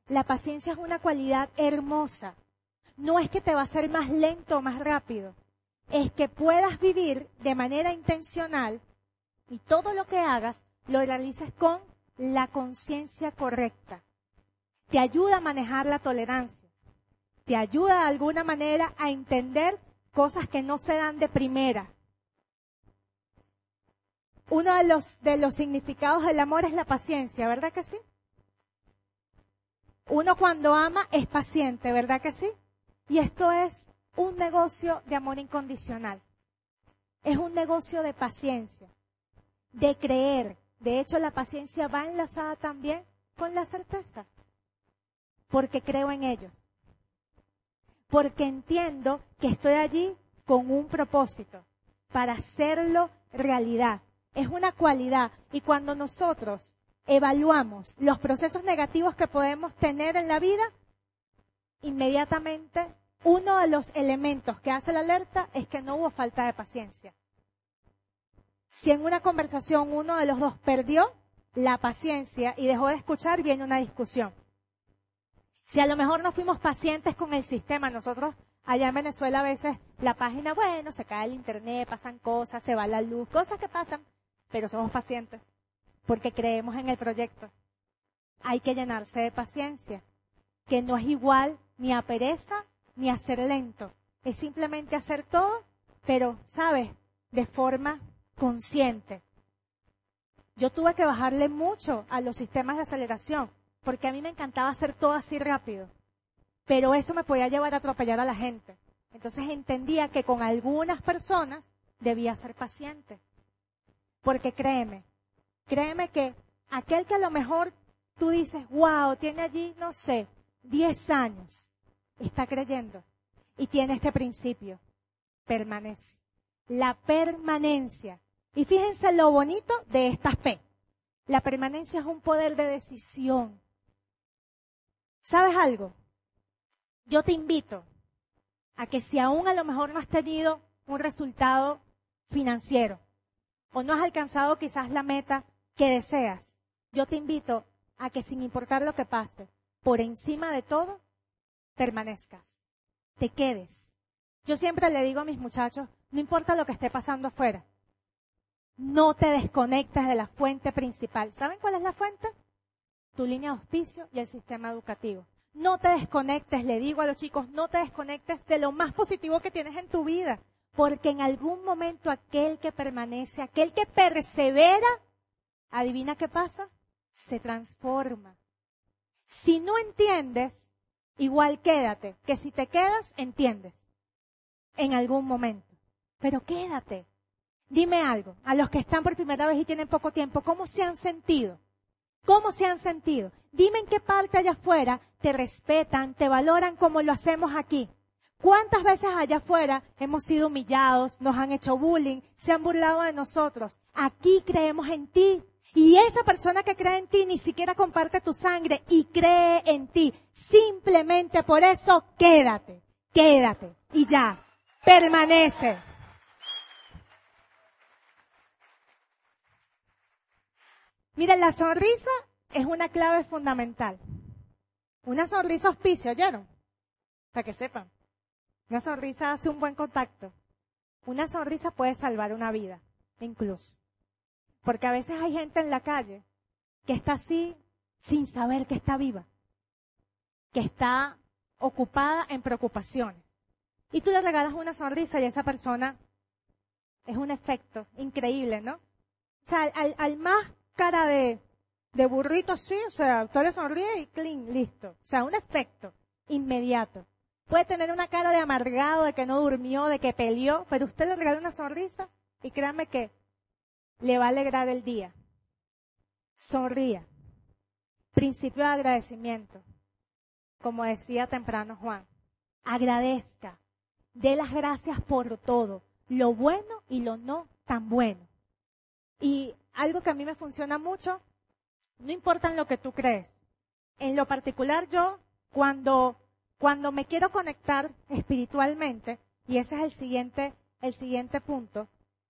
La paciencia es una cualidad hermosa. No es que te va a hacer más lento o más rápido. Es que puedas vivir de manera intencional y todo lo que hagas lo realices con la conciencia correcta. Te ayuda a manejar la tolerancia. Te ayuda de alguna manera a entender cosas que no se dan de primera. Uno de los, de los significados del amor es la paciencia, ¿verdad que sí? Uno cuando ama es paciente, ¿verdad que sí? Y esto es un negocio de amor incondicional. Es un negocio de paciencia, de creer, de hecho, la paciencia va enlazada también con la certeza, porque creo en ellos, porque entiendo que estoy allí con un propósito, para hacerlo realidad. Es una cualidad y cuando nosotros evaluamos los procesos negativos que podemos tener en la vida, inmediatamente uno de los elementos que hace la alerta es que no hubo falta de paciencia. Si en una conversación uno de los dos perdió la paciencia y dejó de escuchar, viene una discusión. Si a lo mejor no fuimos pacientes con el sistema, nosotros allá en Venezuela a veces la página, bueno, se cae el internet, pasan cosas, se va la luz, cosas que pasan, pero somos pacientes porque creemos en el proyecto. Hay que llenarse de paciencia, que no es igual ni a pereza ni a ser lento. Es simplemente hacer todo, pero, ¿sabes? De forma consciente. Yo tuve que bajarle mucho a los sistemas de aceleración, porque a mí me encantaba hacer todo así rápido. Pero eso me podía llevar a atropellar a la gente. Entonces entendía que con algunas personas debía ser paciente. Porque créeme, créeme que aquel que a lo mejor tú dices, wow, tiene allí, no sé, 10 años, está creyendo y tiene este principio, permanece. La permanencia y fíjense lo bonito de estas P. La permanencia es un poder de decisión. ¿Sabes algo? Yo te invito a que si aún a lo mejor no has tenido un resultado financiero o no has alcanzado quizás la meta que deseas, yo te invito a que sin importar lo que pase, por encima de todo, permanezcas, te quedes. Yo siempre le digo a mis muchachos, no importa lo que esté pasando afuera, no te desconectes de la fuente principal. ¿Saben cuál es la fuente? Tu línea de auspicio y el sistema educativo. No te desconectes, le digo a los chicos, no te desconectes de lo más positivo que tienes en tu vida, porque en algún momento aquel que permanece, aquel que persevera, adivina qué pasa, se transforma. Si no entiendes, igual quédate, que si te quedas, entiendes, en algún momento. Pero quédate. Dime algo, a los que están por primera vez y tienen poco tiempo, ¿cómo se han sentido? ¿Cómo se han sentido? Dime en qué parte allá afuera te respetan, te valoran como lo hacemos aquí. ¿Cuántas veces allá afuera hemos sido humillados, nos han hecho bullying, se han burlado de nosotros? Aquí creemos en ti. Y esa persona que cree en ti ni siquiera comparte tu sangre y cree en ti. Simplemente por eso quédate, quédate. Y ya, permanece. Mira, la sonrisa es una clave fundamental. Una sonrisa auspicia, ¿oyeron? Para que sepan. Una sonrisa hace un buen contacto. Una sonrisa puede salvar una vida, incluso. Porque a veces hay gente en la calle que está así sin saber que está viva, que está ocupada en preocupaciones. Y tú le regalas una sonrisa y esa persona es un efecto increíble, ¿no? O sea, al, al más cara de, de burrito así, o sea, usted le sonríe y clean, listo. O sea, un efecto inmediato. Puede tener una cara de amargado, de que no durmió, de que peleó, pero usted le regala una sonrisa y créanme que le va a alegrar el día. Sonría. Principio de agradecimiento. Como decía temprano Juan. Agradezca. Dé las gracias por todo. Lo bueno y lo no tan bueno. Y algo que a mí me funciona mucho, no importa lo que tú crees. En lo particular yo, cuando, cuando me quiero conectar espiritualmente, y ese es el siguiente, el siguiente punto,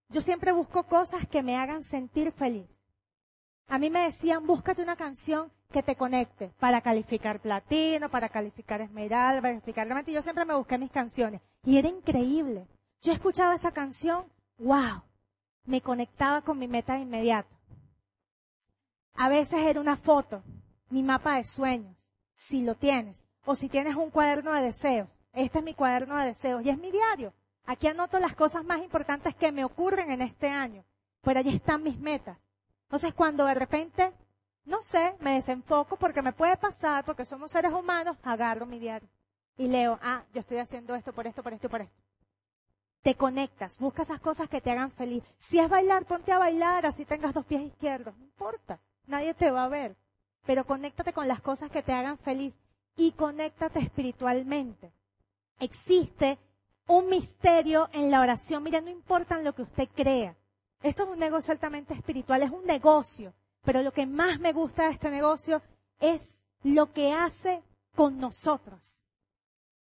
yo siempre busco cosas que me hagan sentir feliz. A mí me decían, búscate una canción que te conecte para calificar platino, para calificar esmeralda, para calificar diamante. Yo siempre me busqué mis canciones. Y era increíble. Yo escuchaba esa canción, wow, me conectaba con mi meta de inmediato. A veces era una foto, mi mapa de sueños, si lo tienes, o si tienes un cuaderno de deseos. Este es mi cuaderno de deseos y es mi diario. Aquí anoto las cosas más importantes que me ocurren en este año. Por allí están mis metas. Entonces cuando de repente, no sé, me desenfoco porque me puede pasar, porque somos seres humanos, agarro mi diario y leo, ah, yo estoy haciendo esto por esto, por esto por esto te conectas, busca esas cosas que te hagan feliz. Si es bailar, ponte a bailar, así tengas dos pies izquierdos, no importa, nadie te va a ver. Pero conéctate con las cosas que te hagan feliz y conéctate espiritualmente. Existe un misterio en la oración. Mira, no importa lo que usted crea. Esto es un negocio altamente espiritual, es un negocio. Pero lo que más me gusta de este negocio es lo que hace con nosotros.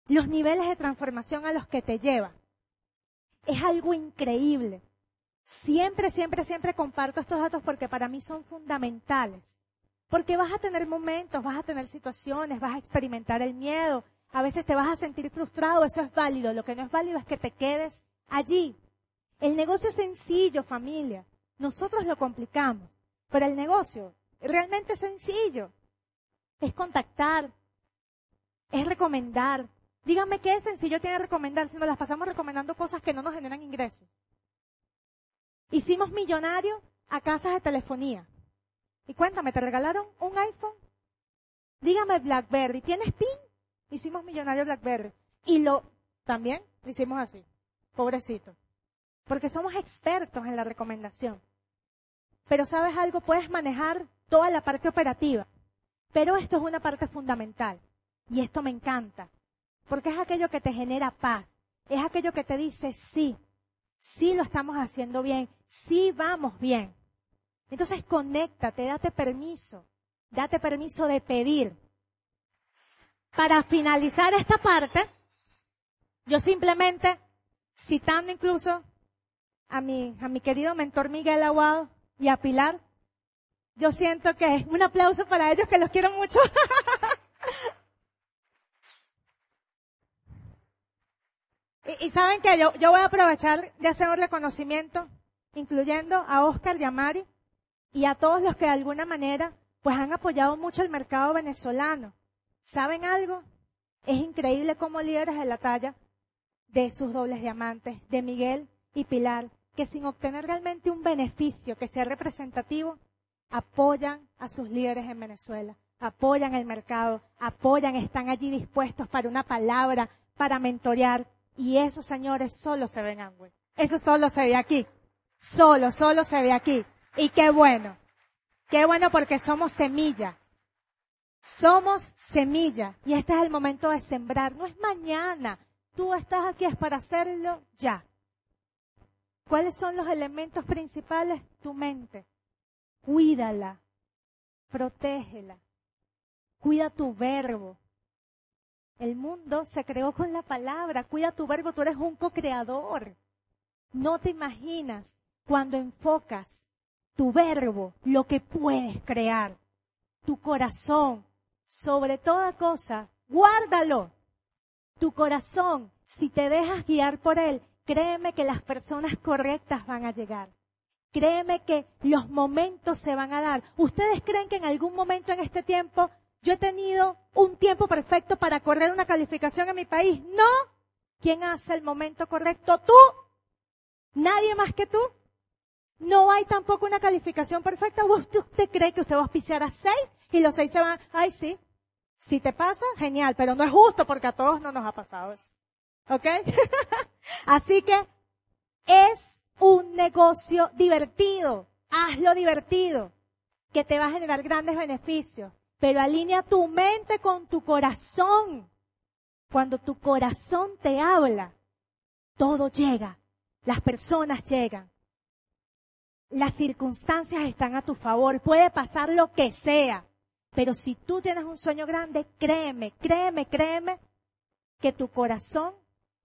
Los niveles de transformación a los que te lleva es algo increíble. Siempre, siempre, siempre comparto estos datos porque para mí son fundamentales. Porque vas a tener momentos, vas a tener situaciones, vas a experimentar el miedo, a veces te vas a sentir frustrado, eso es válido. Lo que no es válido es que te quedes allí. El negocio es sencillo, familia. Nosotros lo complicamos, pero el negocio realmente es sencillo. Es contactar, es recomendar, Díganme qué sencillo tiene recomendar si nos las pasamos recomendando cosas que no nos generan ingresos. Hicimos millonarios a casas de telefonía. Y cuéntame, ¿te regalaron un iPhone? Dígame BlackBerry, ¿tienes PIN? Hicimos millonario BlackBerry. Y lo, también hicimos así. Pobrecito. Porque somos expertos en la recomendación. Pero sabes algo, puedes manejar toda la parte operativa. Pero esto es una parte fundamental. Y esto me encanta. Porque es aquello que te genera paz. Es aquello que te dice sí. Sí lo estamos haciendo bien. Sí vamos bien. Entonces conéctate, date permiso. Date permiso de pedir. Para finalizar esta parte, yo simplemente, citando incluso a mi, a mi querido mentor Miguel Aguado y a Pilar, yo siento que un aplauso para ellos que los quiero mucho. y, saben que yo, yo voy a aprovechar de hacer un reconocimiento, incluyendo a Oscar y a Mari y a todos los que de alguna manera pues han apoyado mucho el mercado venezolano. ¿Saben algo? Es increíble cómo líderes de la talla de sus dobles diamantes, de Miguel y Pilar, que sin obtener realmente un beneficio que sea representativo, apoyan a sus líderes en Venezuela, apoyan el mercado, apoyan, están allí dispuestos para una palabra, para mentorear. Y eso, señores, solo se ve en. Eso solo se ve aquí. Solo, solo se ve aquí. Y qué bueno. Qué bueno porque somos semilla. Somos semilla. Y este es el momento de sembrar. No es mañana. Tú estás aquí es para hacerlo ya. ¿Cuáles son los elementos principales? Tu mente cuídala, protégela, cuida tu verbo. El mundo se creó con la palabra, cuida tu verbo, tú eres un co-creador. No te imaginas cuando enfocas tu verbo, lo que puedes crear, tu corazón, sobre toda cosa, guárdalo. Tu corazón, si te dejas guiar por él, créeme que las personas correctas van a llegar. Créeme que los momentos se van a dar. ¿Ustedes creen que en algún momento en este tiempo yo he tenido un tiempo perfecto para correr una calificación en mi país? No. ¿Quién hace el momento correcto? Tú. Nadie más que tú. No hay tampoco una calificación perfecta. ¿Usted, cree que usted va a auspiciar a seis y los seis se van? Ay, sí. Si te pasa, genial, pero no es justo porque a todos no nos ha pasado eso. ¿Ok? Así que es un negocio divertido. Hazlo divertido, que te va a generar grandes beneficios. Pero alinea tu mente con tu corazón. Cuando tu corazón te habla, todo llega. Las personas llegan. Las circunstancias están a tu favor. Puede pasar lo que sea. Pero si tú tienes un sueño grande, créeme, créeme, créeme que tu corazón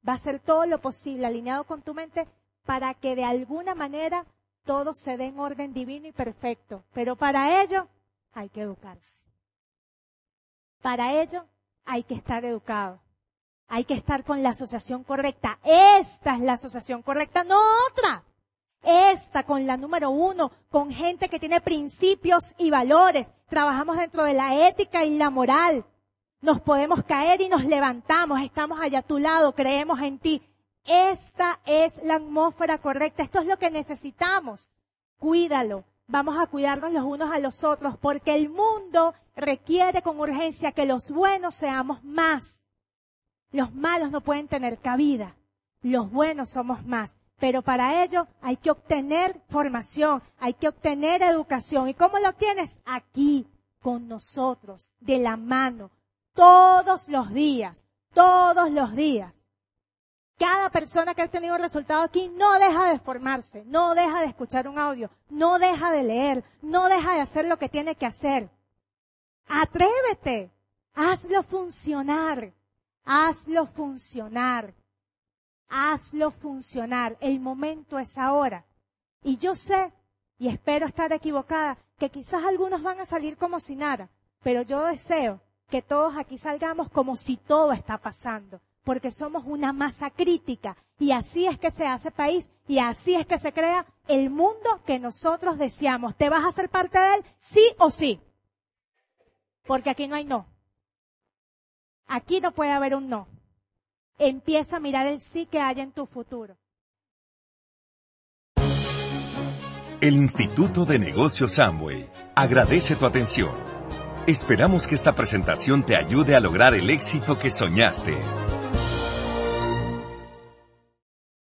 va a hacer todo lo posible alineado con tu mente para que de alguna manera todo se dé en orden divino y perfecto. Pero para ello hay que educarse. Para ello hay que estar educado. Hay que estar con la asociación correcta. Esta es la asociación correcta, no otra. Esta con la número uno, con gente que tiene principios y valores. Trabajamos dentro de la ética y la moral. Nos podemos caer y nos levantamos. Estamos allá a tu lado, creemos en ti. Esta es la atmósfera correcta. Esto es lo que necesitamos. Cuídalo. Vamos a cuidarnos los unos a los otros porque el mundo requiere con urgencia que los buenos seamos más. Los malos no pueden tener cabida. Los buenos somos más. Pero para ello hay que obtener formación, hay que obtener educación. ¿Y cómo lo obtienes? Aquí, con nosotros, de la mano, todos los días, todos los días. Cada persona que ha obtenido resultado aquí no deja de formarse, no deja de escuchar un audio, no deja de leer, no deja de hacer lo que tiene que hacer. Atrévete, hazlo funcionar, hazlo funcionar, hazlo funcionar. El momento es ahora. Y yo sé, y espero estar equivocada, que quizás algunos van a salir como si nada, pero yo deseo que todos aquí salgamos como si todo está pasando porque somos una masa crítica y así es que se hace país y así es que se crea el mundo que nosotros deseamos. ¿Te vas a hacer parte de él? Sí o sí. Porque aquí no hay no. Aquí no puede haber un no. Empieza a mirar el sí que hay en tu futuro. El Instituto de Negocios Samway agradece tu atención. Esperamos que esta presentación te ayude a lograr el éxito que soñaste.